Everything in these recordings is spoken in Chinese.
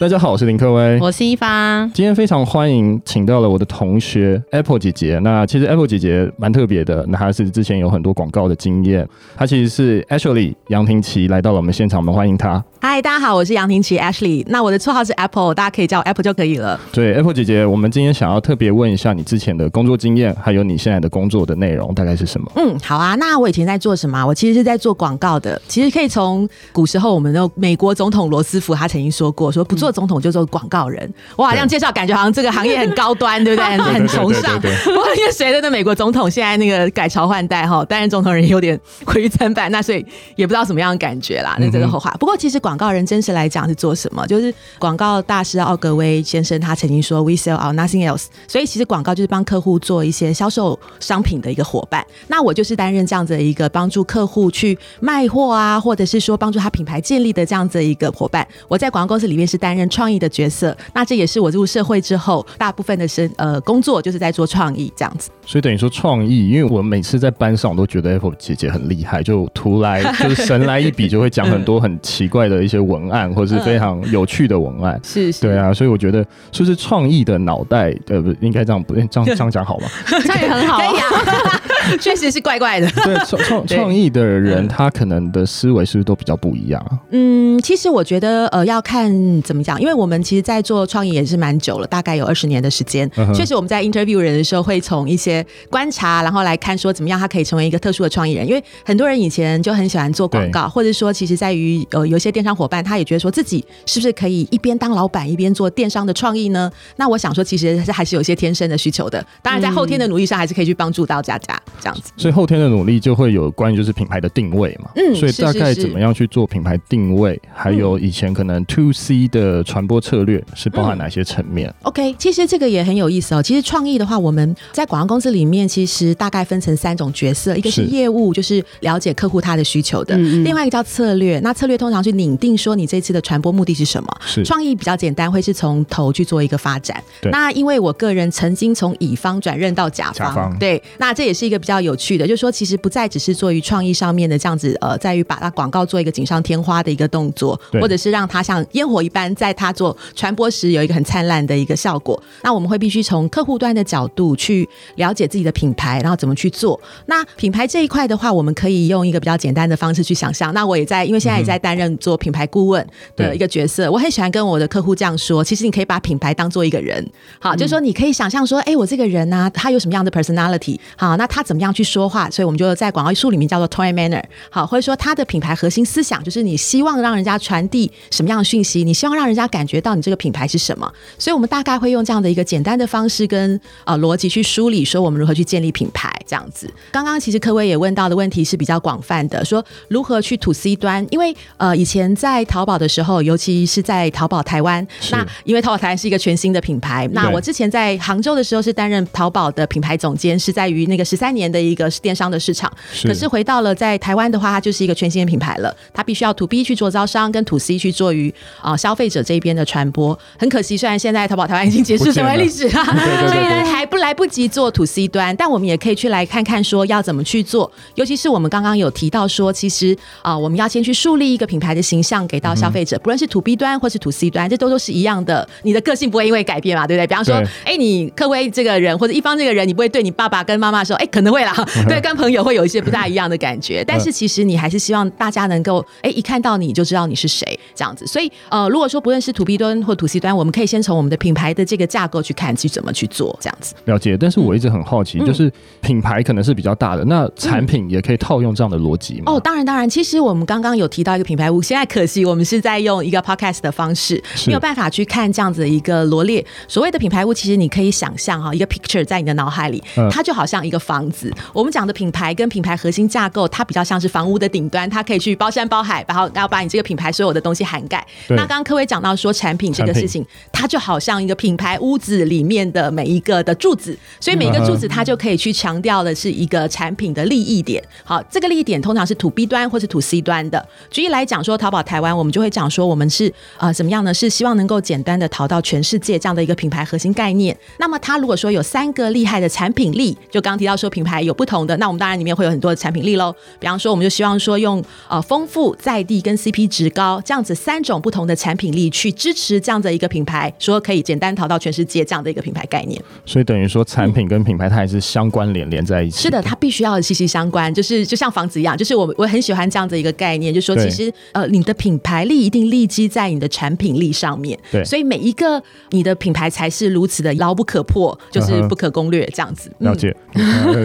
大家好，我是林克威，我是一方。今天非常欢迎请到了我的同学 Apple 姐姐。那其实 Apple 姐姐蛮特别的，那她是之前有很多广告的经验。她其实是 Ashley 杨婷琪来到了我们现场，我们欢迎她。嗨，大家好，我是杨婷琪 Ashley。那我的绰号是 Apple，大家可以叫我 Apple 就可以了。对，Apple 姐姐，我们今天想要特别问一下你之前的工作经验，还有你现在的工作的内容大概是什么？嗯，好啊。那我以前在做什么？我其实是在做广告的。其实可以从古时候我们的美国总统罗斯福他曾经说过，说不做总统就做广告人。哇，这样介绍感觉好像这个行业很高端，对不对？很崇尚。不过因为随着那美国总统现在那个改朝换代哈，担任总统人有点 毁誉参半，那所以也不知道什么样的感觉啦。那这个后话。不过其实广告人真实来讲是做什么？就是广告大师奥格威先生他曾经说：“We sell our nothing else。”所以其实广告就是帮客户做一些销售商品的一个伙伴。那我就是担任这样子的一个帮助客户去卖货啊，或者是说帮助他品牌建立的这样子的一个伙伴。我在广告公司里面是担任创意的角色。那这也是我入社会之后大部分的生呃工作就是在做创意这样子。所以等于说创意，因为我每次在班上我都觉得 Apple 姐姐很厉害，就突来就是神来一笔，就会讲很多很奇怪的一些文案。或是非常有趣的文案，是是，对啊，所以我觉得说是创意的脑袋，呃，不应该这样，不这样这样讲好吗？这样也很好，可以啊，确实是怪怪的。对，创创创意的人，他可能的思维是不是都比较不一样？嗯，其实我觉得，呃，要看怎么讲，因为我们其实，在做创意也是蛮久了，大概有二十年的时间。确实，我们在 interview 人的时候，会从一些观察，然后来看说怎么样他可以成为一个特殊的创意人。因为很多人以前就很喜欢做广告，或者说，其实在于呃，有些电商伙伴，他也觉得。说自己是不是可以一边当老板一边做电商的创意呢？那我想说，其实还是有一些天生的需求的。当然，在后天的努力上，还是可以去帮助到大家这样子。所以后天的努力就会有关于就是品牌的定位嘛。嗯，所以大概怎么样去做品牌定位？还有以前可能 To C 的传播策略是包含哪些层面？OK，其实这个也很有意思哦。其实创意的话，我们在广告公司里面其实大概分成三种角色，一个是业务，就是了解客户他的需求的；另外一个叫策略，那策略通常去拟定说你这次。的传播目的是什么？是创意比较简单，会是从头去做一个发展。对，那因为我个人曾经从乙方转任到甲方，甲方，对，那这也是一个比较有趣的，就是说其实不再只是做于创意上面的这样子，呃，在于把它广告做一个锦上添花的一个动作，或者是让它像烟火一般，在它做传播时有一个很灿烂的一个效果。那我们会必须从客户端的角度去了解自己的品牌，然后怎么去做。那品牌这一块的话，我们可以用一个比较简单的方式去想象。那我也在，因为现在也在担任做品牌顾问。的一个角色，我很喜欢跟我的客户这样说。其实你可以把品牌当做一个人，好，就是说你可以想象说，哎，我这个人呢，他有什么样的 personality，好，那他怎么样去说话？所以我们就在广告术里面叫做 and manner，好，或者说它的品牌核心思想就是你希望让人家传递什么样的讯息，你希望让人家感觉到你这个品牌是什么。所以我们大概会用这样的一个简单的方式跟呃逻辑去梳理，说我们如何去建立品牌这样子。刚刚其实科威也问到的问题是比较广泛的，说如何去 to C 端，因为呃以前在淘宝的时候。尤其是在淘宝台湾，那因为淘宝台湾是一个全新的品牌。那我之前在杭州的时候是担任淘宝的品牌总监，是在于那个十三年的一个电商的市场。可是回到了在台湾的话，它就是一个全新的品牌了。它必须要 to B 去做招商，跟 to C 去做于啊消费者这边的传播。很可惜，虽然现在淘宝台湾已经结束成为历史了，所以呢还不来不及做 to C 端。但我们也可以去来看看说要怎么去做。尤其是我们刚刚有提到说，其实啊我们要先去树立一个品牌的形象给到消费者。不论是 to B 端或是 to C 端，这都都是一样的。你的个性不会因为改变嘛，对不对？比方说，哎，你克威这个人或者一方这个人，你不会对你爸爸跟妈妈说，哎，可能会啦，对，跟朋友会有一些不大一样的感觉。但是其实你还是希望大家能够，哎，一看到你就知道你是谁这样子。所以，呃，如果说不论是 to B 端或 to C 端，我们可以先从我们的品牌的这个架构去看，去怎么去做这样子。了解。但是我一直很好奇，嗯、就是品牌可能是比较大的，那产品也可以套用这样的逻辑吗？哦，当然，当然。其实我们刚刚有提到一个品牌屋，现在可惜我们是在用一个 podcast 的。方式没有办法去看这样子的一个罗列。所谓的品牌物，其实你可以想象哈，一个 picture 在你的脑海里，它就好像一个房子。我们讲的品牌跟品牌核心架构，它比较像是房屋的顶端，它可以去包山包海，然后然后把你这个品牌所有的东西涵盖。那刚刚科威讲到说产品这个事情，它就好像一个品牌屋子里面的每一个的柱子，所以每一个柱子它就可以去强调的是一个产品的利益点。好，这个利益点通常是 to B 端或是 to C 端的。举例来讲说，淘宝台湾，我们就会讲说我们是啊。怎么样呢？是希望能够简单的淘到全世界这样的一个品牌核心概念。那么，它如果说有三个厉害的产品力，就刚刚提到说品牌有不同的，那我们当然里面会有很多的产品力喽。比方说，我们就希望说用呃丰富在地跟 CP 值高这样子三种不同的产品力去支持这样的一个品牌，说可以简单淘到全世界这样的一个品牌概念。所以等于说产品跟品牌它还是相关联连在一起。是的，它必须要息息相关，就是就像房子一样，就是我我很喜欢这样的一个概念，就是说其实呃你的品牌力一定立基在你的产品力上面。对，所以每一个你的品牌才是如此的牢不可破，就是不可攻略这样子。了解。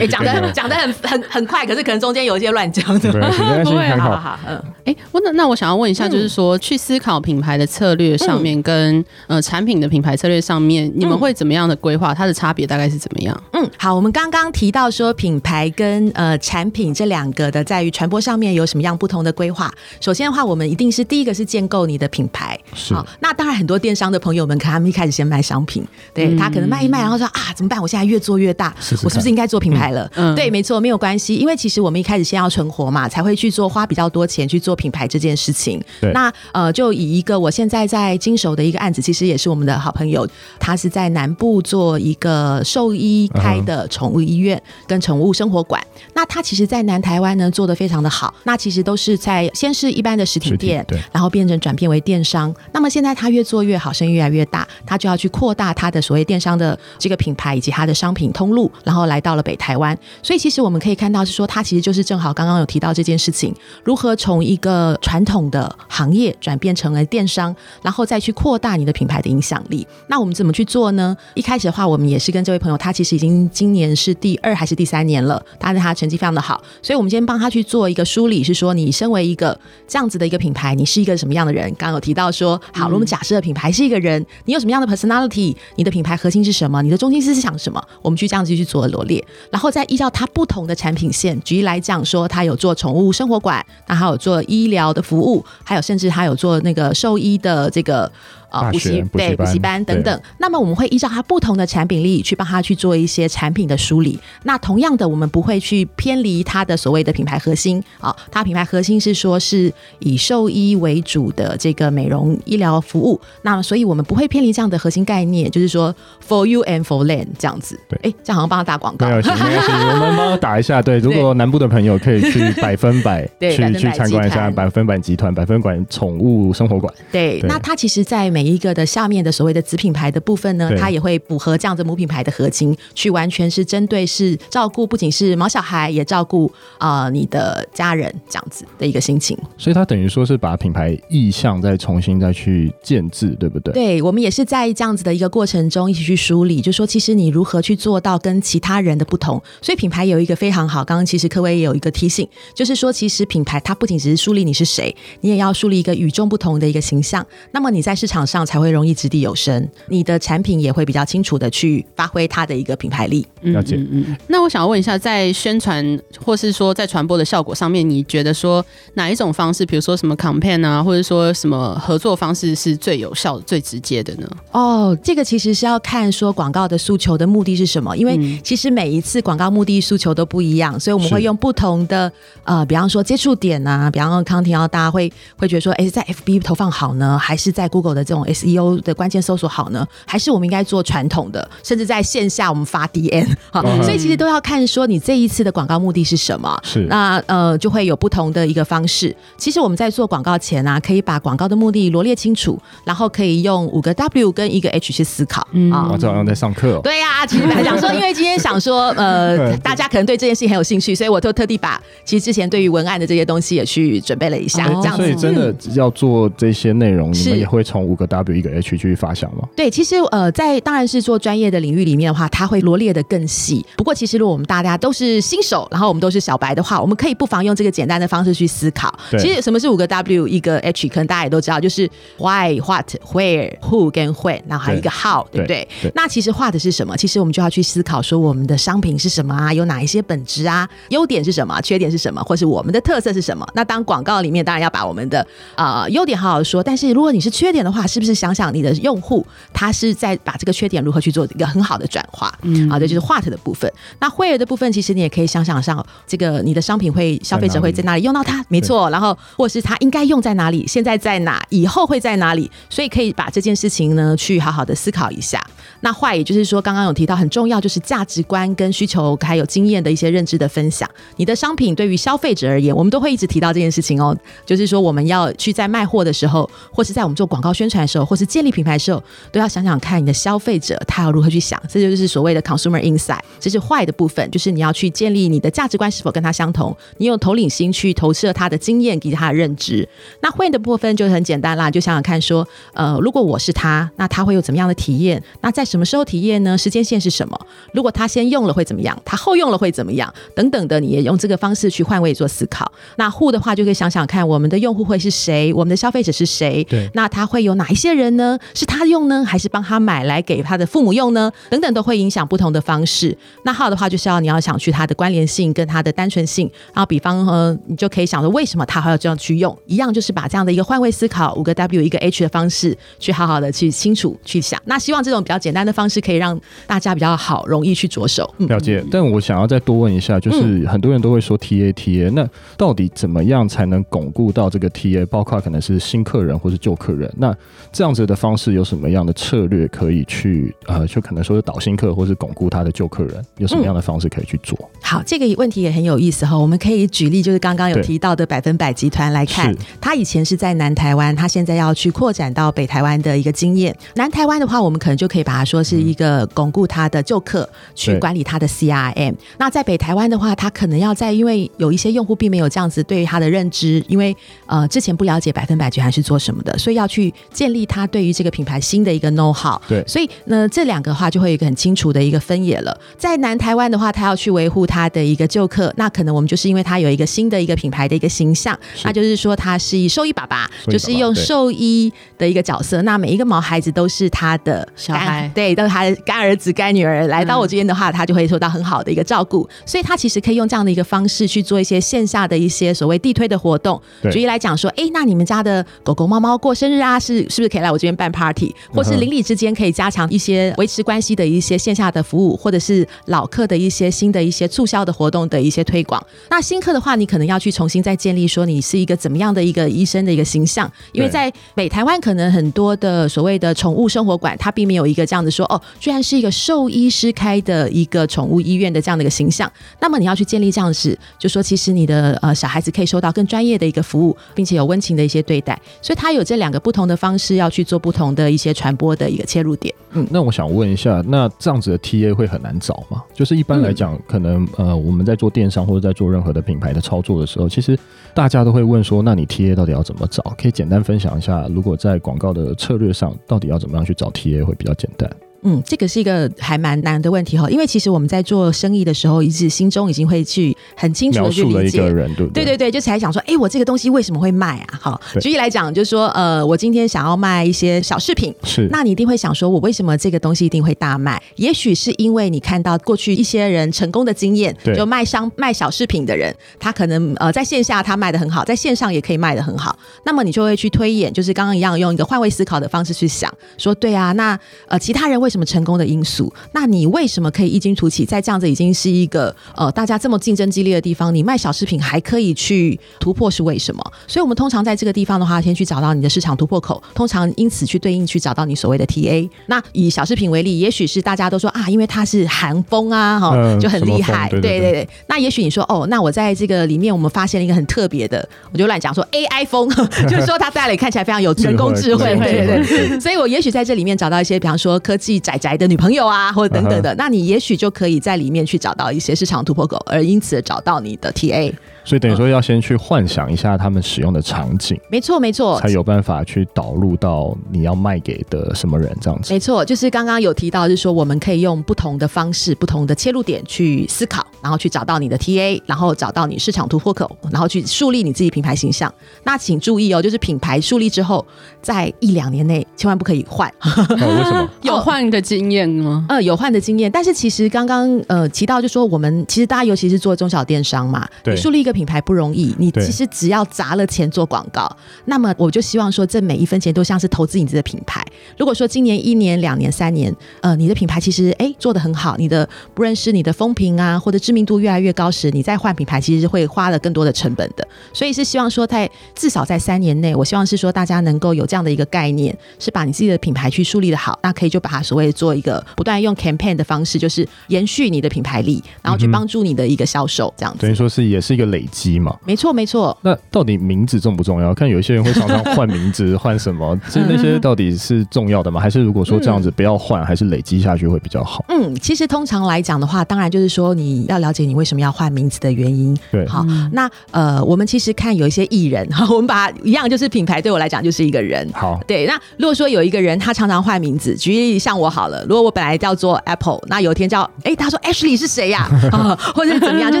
哎，讲的讲的很很很快，可是可能中间有一些乱讲的。不会，好好好。嗯，哎，我那那我想要问一下，就是说去思考品牌的策略上面，跟呃产品的品牌策略上面，你们会怎么样的规划？它的差别大概是怎么样？嗯，好，我们刚刚提到说品牌跟呃产品这两个的在于传播上面有什么样不同的规划？首先的话，我们一定是第一个是建构你的品牌。是。那当然，很多电商的朋友们，可能他们一开始先卖商品，对他可能卖一卖，然后说啊，怎么办？我现在越做越大，我是不是应该做品牌了？嗯，对，没错，没有关系，因为其实我们一开始先要存活嘛，才会去做花比较多钱去做品牌这件事情。对。那呃，就以一个我现在在经手的一个案子，其实也是我们的好朋友，他是在南部做一个兽医开的宠物医院跟宠物生活馆。那他其实，在南台湾呢做的非常的好。那其实都是在先是一般的实体店，对，然后变成转变为电商。那么现在他越做越好，生意越来越大，他就要去扩大他的所谓电商的这个品牌以及他的商品通路，然后来到了北台湾。所以其实我们可以看到是说，他其实就是正好刚刚有提到这件事情，如何从一个传统的行业转变成了电商，然后再去扩大你的品牌的影响力。那我们怎么去做呢？一开始的话，我们也是跟这位朋友，他其实已经今年是第二还是第三年了，但是他成绩非常的好，所以我们先帮他去做一个梳理，是说你身为一个这样子的一个品牌，你是一个什么样的人？刚刚有提到说，好，我们假设的品牌是一个人，你有什么样的 personality？你的品牌核心是什么？你的中心思想是什么？我们去这样子去做罗列，然后再依照它不同的产品线，举例来讲说，它有做宠物生活馆，那还有做医疗的服务，还有甚至它有做那个兽医的这个。啊，补习对补习班等等，那么我们会依照它不同的产品力去帮他去做一些产品的梳理。那同样的，我们不会去偏离它的所谓的品牌核心啊。它品牌核心是说是以兽医为主的这个美容医疗服务。那么，所以我们不会偏离这样的核心概念，就是说 for you and for land 这样子。对，哎，这样好像帮他打广告。没有，没有，我们帮他打一下。对，如果南部的朋友可以去 百分百去去参观一下百分百集团百分百宠物生活馆。对，那它其实在美。一个的下面的所谓的子品牌的部分呢，它也会符合这样子母品牌的核心，去完全是针对是照顾不仅是毛小孩，也照顾啊、呃、你的家人这样子的一个心情。所以它等于说是把品牌意向再重新再去建制，对不对？对，我们也是在这样子的一个过程中一起去梳理，就说其实你如何去做到跟其他人的不同。所以品牌有一个非常好，刚刚其实科威也有一个提醒，就是说其实品牌它不仅只是树立你是谁，你也要树立一个与众不同的一个形象。那么你在市场上。上才会容易掷地有声，你的产品也会比较清楚的去发挥它的一个品牌力。了解。嗯嗯。那我想要问一下，在宣传或是说在传播的效果上面，你觉得说哪一种方式，比如说什么 campaign 啊，或者说什么合作方式是最有效、最直接的呢？哦，这个其实是要看说广告的诉求的目的是什么，因为其实每一次广告目的诉求都不一样，所以我们会用不同的呃，比方说接触点啊，比方说康婷，大家会会觉得说，哎，在 FB 投放好呢，还是在 Google 的这种。SEO 的关键搜索好呢，还是我们应该做传统的，甚至在线下我们发 DM 好，所以其实都要看说你这一次的广告目的是什么。是那呃就会有不同的一个方式。其实我们在做广告前啊，可以把广告的目的罗列清楚，然后可以用五个 W 跟一个 H 去思考。嗯，啊，这好像在上课哦。对呀，啊，其实来想说，因为今天想说呃 大家可能对这件事情很有兴趣，所以我就特地把其实之前对于文案的这些东西也去准备了一下。这样子，所以真的要做这些内容，你们也会从五个 W 一个 H 去。发想吗？对，其实呃，在当然是做专业的领域里面的话，它会罗列的更细。不过，其实如果我们大家都是新手，然后我们都是小白的话，我们可以不妨用这个简单的方式去思考。其实什么是五个 W 一个 H，可能大家也都知道，就是 Why、What、Where、Who 跟 When，然后还有一个 How，对，对不对，对？那其实画的是什么？其实我们就要去思考说，我们的商品是什么啊？有哪一些本质啊？优点是什么？缺点是什么？或是我们的特色是什么？那当广告里面当然要把我们的呃优点好好说，但是如果你是缺点的话，是不是想想你的用户，他是在把这个缺点如何去做一个很好的转化？嗯，好，这就是 what 的部分。那 where 的部分，其实你也可以想想上这个你的商品会消费者会在哪里用到它？没错，然后或是它应该用在哪里？现在在哪？以后会在哪里？所以可以把这件事情呢去好好的思考一下。那 why 也就是说，刚刚有提到很重要，就是价值观跟需求还有经验的一些认知的分享。你的商品对于消费者而言，我们都会一直提到这件事情哦，就是说我们要去在卖货的时候，或是在我们做广告宣传的时候，或是建立品牌的时候，都要想想看你的消费者他要如何去想。这就是所谓的 consumer insight，这是 why 的部分，就是你要去建立你的价值观是否跟他相同，你用头领心去投射他的经验给他的认知。那 when 的部分就很简单啦，就想想看说，呃，如果我是他，那他会有怎么样的体验？那在什么时候体验呢？时间线是什么？如果他先用了会怎么样？他后用了会怎么样？等等的，你也用这个方式去换位做思考。那 who 的话，就可以想想看，我们的用户会是谁？我们的消费者是谁？对，那他会有哪一些人呢？是他用呢，还是帮他买来给他的父母用呢？等等，都会影响不同的方式。那 how 的话，就是要你要想去它的关联性跟它的单纯性。然后，比方呃，你就可以想着，为什么他还要这样去用？一样就是把这样的一个换位思考，五个 W 一个 H 的方式，去好好的去清楚去想。那希望这种比较简单的方式，可以让大家比较好容易去着手。了解。但我想要再多问一下，就是很多人都会说 TA TA，那到底怎么样才能巩固到这个 TA？包括可能是新客人或是旧客人，那这样子的方式有什么样的策略可以去呃，就可能说是导新客，或是巩固他的旧客人，有什么样的方式可以去做？嗯、好，这个问题也很有意思哈。我们可以举例，就是刚刚有提到的百分百集团来看，他以前是在南台湾，他现在要去扩展到北台湾的一个经验。南台湾的话，我们可能就可以把它说是一个巩固他的旧客，去管理他的 CRM。那在北台湾的话，他可能要在，因为有一些用户并没有这样子对于他的认知，因为呃之前不了解百分百集团是做什么的，所以要去建立他对于这个品牌新的一个 know how。对，所以呢这两个的话就会有一个很清楚的一个分野了。在南台湾的话，他要去维护他的一个旧客，那可能我们就是因为他有一个新的一个品牌的一个形象，那就是说他是以兽医爸爸，就是用兽医的一个角色，那每一个毛孩子都是他的小孩，对，都是他的干儿子干女儿来到我这边的话，他就会受到很好的一个照顾，所以他其实可以用这样的一个方式去做一些线下的一些所谓地推的活动。举例来讲说，哎，那你们家的狗狗猫猫过生日啊，是是不是可以来我这边办 party，或是邻里之间可以加强一些维持关系的一些线下的服务，或者是老客的一些新的一些促销的活动的一些推广。那新客的话，你可能要去重新再建立说你是一个怎么样的一个医生的一个形象，因为在北台湾可能很多的所谓的宠物生活馆，它并没有一个这样子说哦，居然是一个兽医师开的一个宠物医院的这样的一个形象。那么你要去建立这样子，就说其实你的呃小孩子可以受到更专业的一个服务，并且有温情的一些对待。所以它有这两个不同的方式是要去做不同的一些传播的一个切入点。嗯，那我想问一下，那这样子的 TA 会很难找吗？就是一般来讲，可能呃我们在做电商或者在做任何的品牌的操作的时候，其实大家都会问说，那你 TA 到底要怎么找？可以简单分享一下，如果在广告的策略上，到底要怎么样去找 TA 会比较简单？嗯，这个是一个还蛮难的问题哈，因为其实我们在做生意的时候，一直心中已经会去很清楚的去理解，人对，对，对对对，就才想说，哎，我这个东西为什么会卖啊？好，举例来讲，就是说，呃，我今天想要卖一些小饰品，是，那你一定会想说，我为什么这个东西一定会大卖？也许是因为你看到过去一些人成功的经验，就卖商卖小饰品的人，他可能呃在线下他卖的很好，在线上也可以卖的很好，那么你就会去推演，就是刚刚一样用一个换位思考的方式去想，说对啊，那呃其他人为什么成功的因素？那你为什么可以异军突起，在这样子已经是一个呃大家这么竞争激烈的地方，你卖小饰品还可以去突破是为什么？所以我们通常在这个地方的话，先去找到你的市场突破口，通常因此去对应去找到你所谓的 TA。那以小饰品为例，也许是大家都说啊，因为它是韩风啊，哈、嗯，就很厉害。对对对，对。那也许你说哦，那我在这个里面我们发现了一个很特别的，我就乱讲说 AI 风，就是说它在那里看起来非常有人工智慧，对对对。所以我也许在这里面找到一些，比方说科技宅宅的女朋友。啊，或者等等的，那你也许就可以在里面去找到一些市场突破口，而因此找到你的 TA。所以等于说要先去幻想一下他们使用的场景，没错没错，才有办法去导入到你要卖给的什么人这样子。没错，就是刚刚有提到，就是说我们可以用不同的方式、不同的切入点去思考，然后去找到你的 TA，然后找到你市场突破口，然后去树立你自己品牌形象。那请注意哦，就是品牌树立之后，在一两年内千万不可以换。哦，为什么？有换的经验吗？呃，有换的经验，但是其实刚刚呃提到，就是说我们其实大家尤其是做中小电商嘛，对，树立一个。品牌不容易，你其实只要砸了钱做广告，那么我就希望说，这每一分钱都像是投资你自己的品牌。如果说今年一年、两年、三年，呃，你的品牌其实哎做的很好，你的不认识你的风评啊，或者知名度越来越高时，你再换品牌其实是会花了更多的成本的。所以是希望说，在至少在三年内，我希望是说大家能够有这样的一个概念，是把你自己的品牌去树立的好，那可以就把它所谓做一个不断用 campaign 的方式，就是延续你的品牌力，然后去帮助你的一个销售，这样子。等于说是也是一个累积嘛。没错，没错。那到底名字重不重要？看有一些人会常常换名字，换什么？其实那些到底是重要的吗？还是如果说这样子不要换，还是累积下去会比较好？嗯，其实通常来讲的话，当然就是说你要了解你为什么要换名字的原因。对，好，那呃，我们其实看有一些艺人，哈，我们把一样就是品牌，对我来讲就是一个人。好，对。那如果说有一个人他常常换名字，举例像我好了，如果我本来叫做 Apple，那有一天叫哎，他说 Ashley 是谁呀？啊，或者是怎么样？就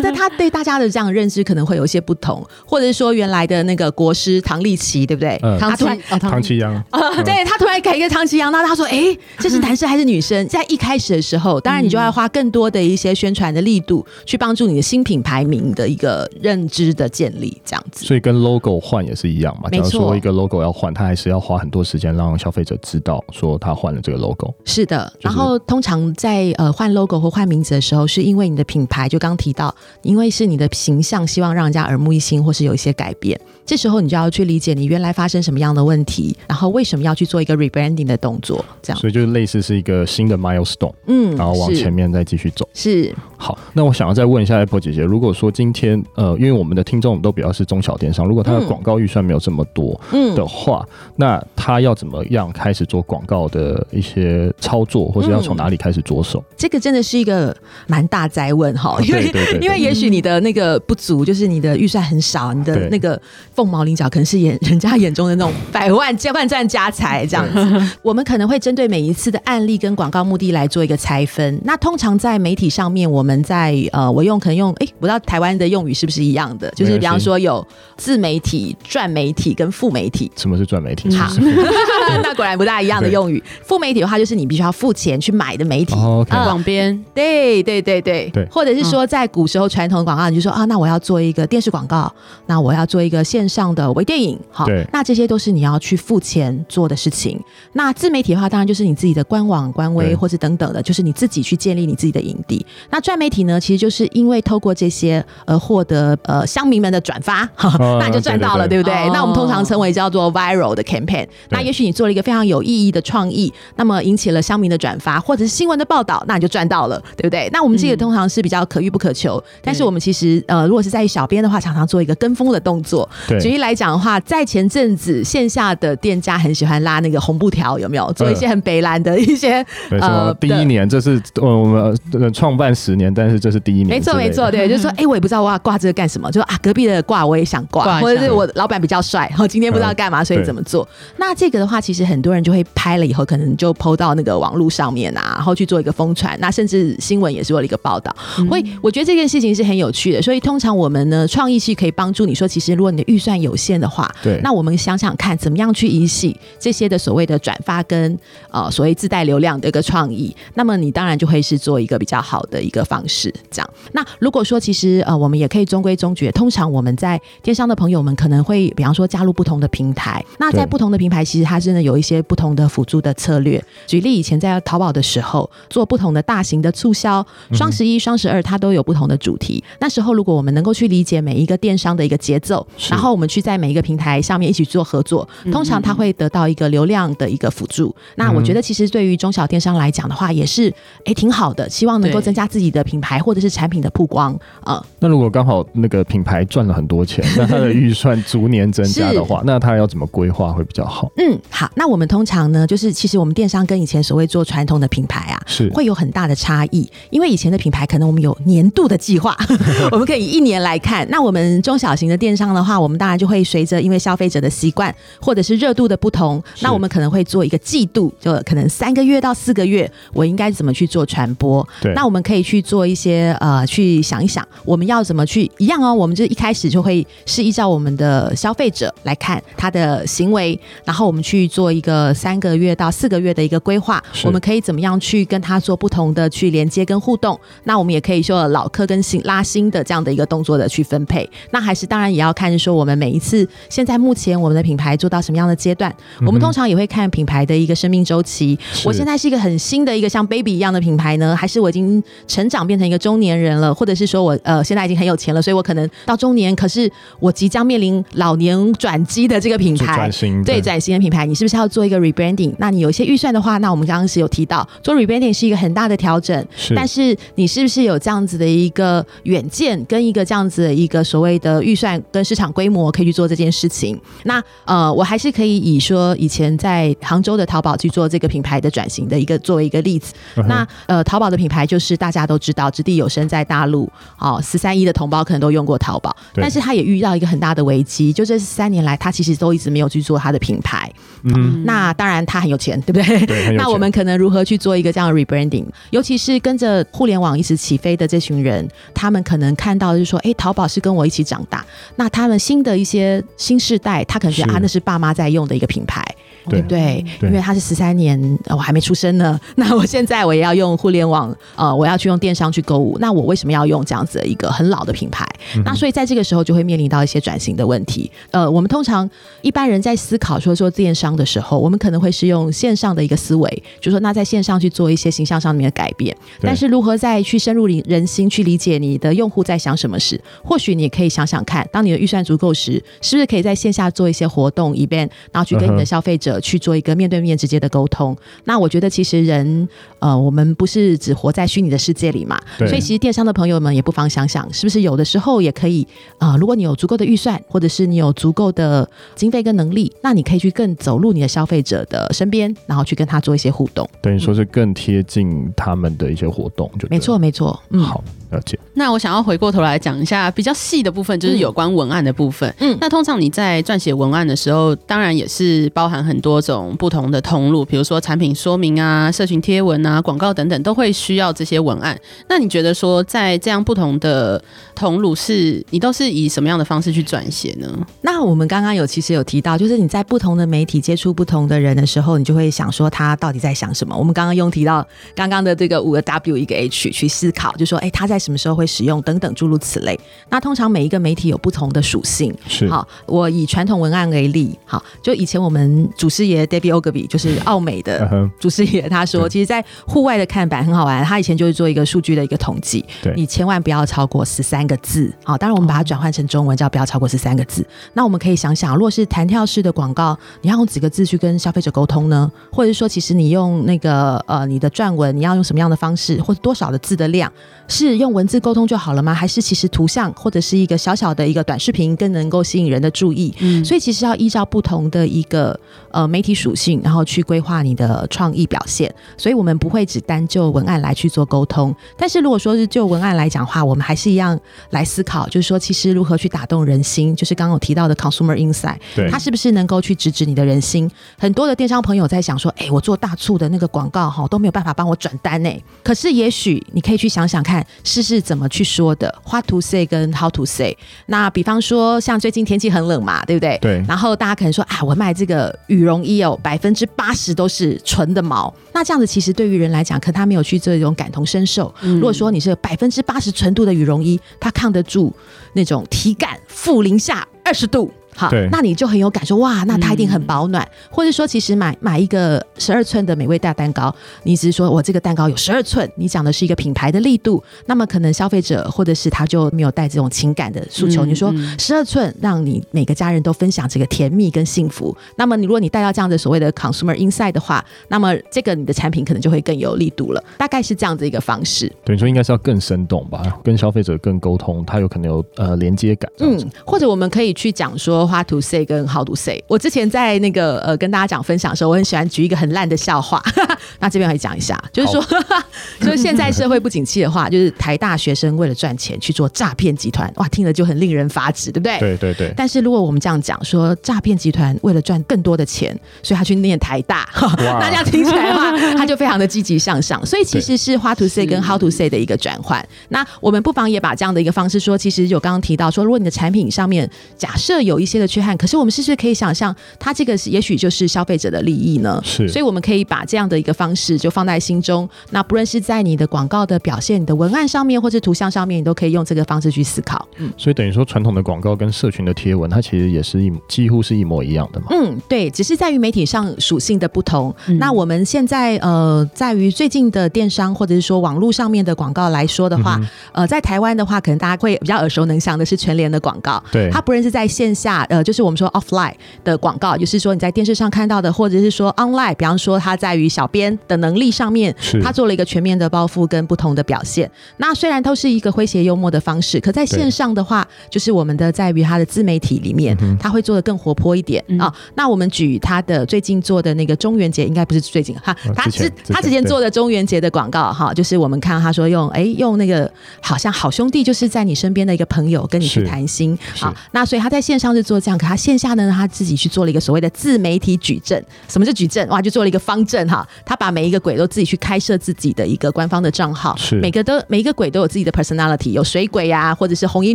是他对大家的这样认知可能会有一些不同，或者是说原来的那个国师唐立奇，对不对？嗯，他突然唐唐綺阳，对他突然改一个唐奇阳，那他说哎，这是男生还是女生？在一开始的时候，当然你就要花更多的一些宣传的力度，去帮助你的新品牌名的一个认知的建立，这样子。所以跟 logo 换也是一样嘛？假如说一个 logo 要换，他还是要花很多时间让消费者知道说他换了这个 logo。是的，然后通常在呃换 logo 或换名字的时候，是因为你的品牌就刚提到，因为是你的形象，希望让人家耳目一新，或是有一些改变。这时候你就要去理解你原来发生什么样的问题，然后为什么要去做一个 rebranding 的动作，这样。所以就类似是一个新的 milestone，嗯，然后往前面再继续走。是。好，那我想要再问一下 Apple 姐姐，如果说今天呃，因为我们的听众都比较是中小电商，如果他的广告预算没有这么多的话，嗯、那他要怎么样开始做广告的一些操作，或者要从哪里开始着手？这个真的是一个蛮大灾问哈，因为因为也许你的那个不足，就是你的预算很少，你的那个凤毛麟角，可能是眼人家眼中的那种百万千万赚家财这样子。我们可能会针对每一次的案例跟广告目的来做一个拆分。那通常在媒体上面，我们在呃，我用可能用哎，不知道台湾的用语是不是一样的？就是比方说有自媒体、赚媒体跟副媒体。什么是赚媒体？好，那果然不大一样的用语。副媒体的话，就是你必须要付钱去买的媒体，广编。对对对对对，或者是说在古时候传统的广告，你就说啊，那我要做一个电视广告，那我要做一个线上的微电影，好，那这些都是你要去付钱做的事情。那自媒体的话，当然就是你自己的官网、官微或是等等的，就是你自己去建立你自己的营地。那赚媒体呢？其实就是因为透过这些而获得呃乡民们的转发，哦、那你就赚到了，对，对，对，对不对？哦、那我们通常称为叫做 viral 的 campaign。那也许你做了一个非常有意义的创意，那么引起了乡民的转发，或者是新闻的报道，那你就赚到了，对不对？那我们这个通常是比较可遇不可求，嗯、但是我们其实呃，如果是在小编的话，常常做一个跟风的动作。对举例来讲的话，在前阵子线下的店家很喜欢拉那个红布条，有没有做一些很北蓝的一些？对呃，第一年这是我们创办十年，但是这是第一年。没错没错，对，就是说，哎、欸，我也不知道我要挂这个干什么，就说啊，隔壁的挂我也想挂，或者 是我老板比较帅，然后今天不知道干嘛，所以怎么做？嗯、那这个的话，其实很多人就会拍了以后，可能就 PO 到那个网络上面啊，然后去做一个疯传，那甚至新闻也是做了一个报道。所以、嗯、我觉得这件事情是很有趣的。所以通常我们呢，创意系可以帮助你说，其实如果你的预算有限的话，对，那我们想想看，怎么样去引起这些的所谓的转发跟呃所谓自带流量的一个创意，那么你当然就会是做一个比较好的一个方式，这样。那如果说其实呃，我们也可以中规中矩。通常我们在电商的朋友们可能会，比方说加入不同的平台。那在不同的平台，其实它真的有一些不同的辅助的策略。举例，以前在淘宝的时候，做不同的大型的促销，双十一、双十二，它都有不同的主题。那时候，如果我们能够去理解每一个电商的一个节奏，然后我们去在每一个平台上面一起做合作，通常它会得到一个流量的一个辅助。那我觉得，其实对于中小电商来讲的话，也是哎挺好的，希望能够增加自己的品牌或者是产品的曝光啊。那如果刚好那个品牌赚了很多钱，那它的预算逐年增加的话，那它要怎么规划会比较好？嗯，好，那我们通常呢，就是其实我们电商跟以前所谓做传统的品牌啊，是会有很大的差异。因为以前的品牌可能我们有年度的计划，我们可以一年来看。那我们中小型的电商的话，我们当然就会随着因为消费者的习惯或者是热度的不同，那我们可能会做一个季度，就可能三个月到四个月，我应该怎么去做传播？对，那我们可以去做一些呃，去想一想我们要怎么去一样哦。我们就一开始就会是依照我们的消费者来看他的行为，然后我们去做一个三个月到四个月的一个规划，我们可以怎么样去跟他做不同的去连接跟互动？那我们也可以说老客跟新拉新的这样的一个动作的去分配。那还是当然也要看说我们每一次现在目前我们的品牌做到什么样的阶段，嗯、我们通常也会看品牌的一个生命周期。我现在是一个很新的一个像 baby 一样的品牌呢，还是我已经成长变成一个中年人了，或者是说我呃现在已经很有钱了，所以我可能到中年，可是我即将面临老年转机的这个品牌，对转型的品牌，你是不是要做一个 rebranding？那你有一些预算的话，那我们刚刚是有提到做 rebranding 是一个很大的调整，是，但是你是不是有这样子的一个远见跟一个这样子的一个所谓的预算跟市场规模可以去做这件事情？那呃，我还是可以以说以前在杭州的淘宝去做这个品牌的转型的一个作为一个例子。Uh-huh. 那呃，淘宝的品牌就是大家都知道，掷地有声在大陆，哦，十三亿的同胞可能都用过淘宝，但是他也遇到一个很大的危机，就这三年来他其实都一直没有去做他的品牌。嗯，那当然他很有钱，对不对？对，那我们可能如何去做一个这样的 rebranding？尤其是跟着互联网一直起飞的这群人，他们可能看到就是说，哎，淘宝是跟我一起长大，那他们新的一些新世代，他可能觉得啊，那是爸妈在用的一个品牌。对不对？因为他是十三年，我还没出生呢。那我现在我也要用互联网，呃，我要去用电商去购物。那我为什么要用这样子的一个很老的品牌？嗯、那所以在这个时候就会面临到一些转型的问题。呃，我们通常一般人在思考说做电商的时候，我们可能会是用线上的一个思维，就是说那在线上去做一些形象上面的改变。但是如何再去深入人心，去理解你的用户在想什么事？或许你也可以想想看，当你的预算足够时，是不是可以在线下做一些活动，event，然后去跟你的消费者。去做一个面对面直接的沟通，那我觉得其实人，呃，我们不是只活在虚拟的世界里嘛，所以其实电商的朋友们也不妨想想，是不是有的时候也可以，啊、呃，如果你有足够的预算，或者是你有足够的经费跟能力，那你可以去更走入你的消费者的身边，然后去跟他做一些互动，等于说是更贴近他们的一些活动，就没错没错，嗯，好。了解。那我想要回过头来讲一下比较细的部分，就是有关文案的部分。嗯，那通常你在撰写文案的时候，当然也是包含很多种不同的通路，比如说产品说明啊、社群贴文啊、广告等等，都会需要这些文案。那你觉得说，在这样不同的通路是，是你都是以什么样的方式去撰写呢？那我们刚刚有其实有提到，就是你在不同的媒体接触不同的人的时候，你就会想说他到底在想什么。我们刚刚用提到刚刚的这个五个 W 一个 H 去思考，就说哎、欸、他在。什么时候会使用等等诸如此类。那通常每一个媒体有不同的属性。是好，我以传统文案为例。好，就以前我们祖师爷 Debbie Ogilvy 就是奥美的祖师爷，他说，其实，在户外的看板很好玩。他以前就是做一个数据的一个统计。对，你千万不要超过十三个字。好，当然我们把它转换成中文，叫不要超过十三个字。那我们可以想想，如果是弹跳式的广告，你要用几个字去跟消费者沟通呢？或者说，其实你用那个呃你的撰文，你要用什么样的方式，或者多少的字的量，是用文字沟通就好了吗？还是其实图像或者是一个小小的一个短视频更能够吸引人的注意？嗯，所以其实要依照不同的一个呃媒体属性，然后去规划你的创意表现。所以我们不会只单就文案来去做沟通。但是如果说是就文案来讲的话，我们还是一样来思考，就是说其实如何去打动人心，就是刚刚我提到的 consumer insight，对，它是不是能够去直指你的人心？很多的电商朋友在想说，哎，我做大促的那个广告哈都没有办法帮我转单呢。可是也许你可以去想想看，试试怎么。去说的，what to say 跟 how to say。那比方说，像最近天气很冷嘛，对不对？对。然后大家可能说，啊，我卖这个羽绒衣哦，百分之八十都是纯的毛。那这样子其实对于人来讲，可他没有去做一种感同身受。嗯。如果说你是百分之八十纯度的羽绒衣，它抗得住那种体感负零下二十度。好，那你就很有感受哇，那它一定很保暖。嗯、或者说，其实买买一个十二寸的美味大蛋糕，你只是说我这个蛋糕有十二寸，你讲的是一个品牌的力度，那么可能消费者或者是他就没有带这种情感的诉求。嗯、你说十二寸，让你每个家人都分享这个甜蜜跟幸福。那么你如果你带到这样的所谓的 consumer inside 的话，那么这个你的产品可能就会更有力度了。大概是这样子一个方式。等于说应该是要更生动吧，跟消费者更沟通，他有可能有呃连接感。嗯，或者我们可以去讲说。What to say 跟 How to say，我之前在那个呃跟大家讲分享的时候，我很喜欢举一个很烂的笑话，那这边可以讲一下，就是说，就是现在社会不景气的话，就是台大学生为了赚钱去做诈骗集团，哇，听了就很令人发指，对不对？对对对。但是如果我们这样讲，说诈骗集团为了赚更多的钱，所以他去念台大，大家听起来的话，他就非常的积极向上。所以其实是 What to say 跟 How to say 的一个转换。那我们不妨也把这样的一个方式说，其实有刚刚提到说，如果你的产品上面假设有一些。些的缺憾，可是我们是不是可以想象，它这个是也许就是消费者的利益呢？是，所以我们可以把这样的一个方式就放在心中。那不论是在你的广告的表现、你的文案上面，或是图像上面，你都可以用这个方式去思考。嗯，所以等于说，传统的广告跟社群的贴文，它其实也是一几乎是一模一样的嘛。嗯，对，只是在于媒体上属性的不同。嗯、那我们现在呃，在于最近的电商或者是说网络上面的广告来说的话，嗯、呃，在台湾的话，可能大家会比较耳熟能详的是全联的广告。对，它不论是在线下，呃，就是我们说 offline 的广告，就是说你在电视上看到的，或者是说 online，比方说它在于小编的能力上面，它做了一个全面的包覆跟不同的表现。那虽然都是一个诙谐幽默的方式，可在线上的话，就是我们的在于它的自媒体里面，它会做的更活泼一点啊、哦。那我们举它的最近做的那个中元节，应该不是最近哈，他之他之前做的中元节的广告哈，就是我们看他说用哎用那个好像好兄弟就是在你身边的一个朋友跟你去谈心啊。那所以他在线上是做这样，可他线下呢，他自己去做了一个所谓的自媒体矩阵。什么是矩阵？哇，就做了一个方阵哈。他把每一个鬼都自己去开设自己的一个官方的账号，是每个都每一个鬼都有自己的 personality，有水鬼呀、啊，或者是红衣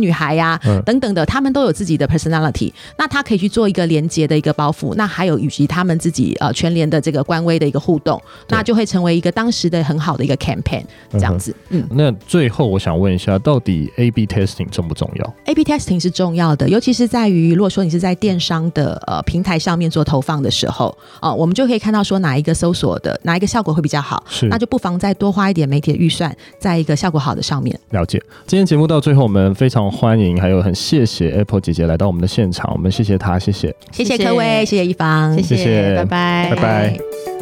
女孩呀、啊嗯、等等的，他们都有自己的 personality。那他可以去做一个连接的一个包袱。那还有以及他们自己呃全联的这个官微的一个互动，那就会成为一个当时的很好的一个 campaign 这样子。嗯，那最后我想问一下，到底 A/B testing 重不重要？A/B testing 是重要的，尤其是在于如果说你是在电商的呃平台上面做投放的时候，哦、呃，我们就可以看到说哪一个搜索的哪一个效果会比较好，是那就不妨再多花一点媒体的预算，在一个效果好的上面。了解。今天节目到最后，我们非常欢迎，还有很谢谢 Apple 姐姐来到我们的现场，我们谢谢她，谢谢，谢谢各位，谢谢一方，谢谢，谢谢拜拜，拜拜。